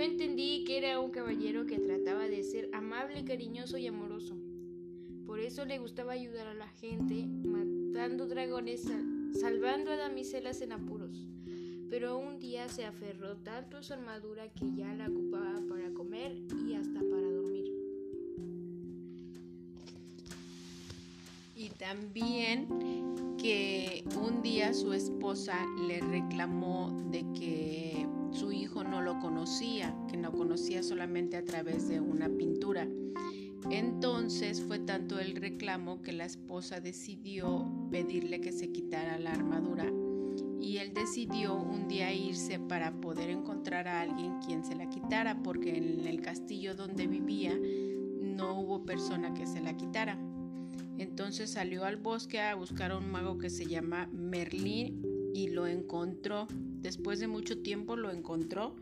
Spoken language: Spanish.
entendí que era un caballero que trataba de ser amable, cariñoso y amoroso. Por eso le gustaba ayudar a la gente, matando dragones, salvando a damiselas en apuros. Pero un día se aferró tanto a su armadura que ya la ocupaba para comer y hasta para dormir. Y también que un día su esposa le reclamó de que que no conocía solamente a través de una pintura. Entonces fue tanto el reclamo que la esposa decidió pedirle que se quitara la armadura y él decidió un día irse para poder encontrar a alguien quien se la quitara porque en el castillo donde vivía no hubo persona que se la quitara. Entonces salió al bosque a buscar a un mago que se llama Merlín y lo encontró. Después de mucho tiempo lo encontró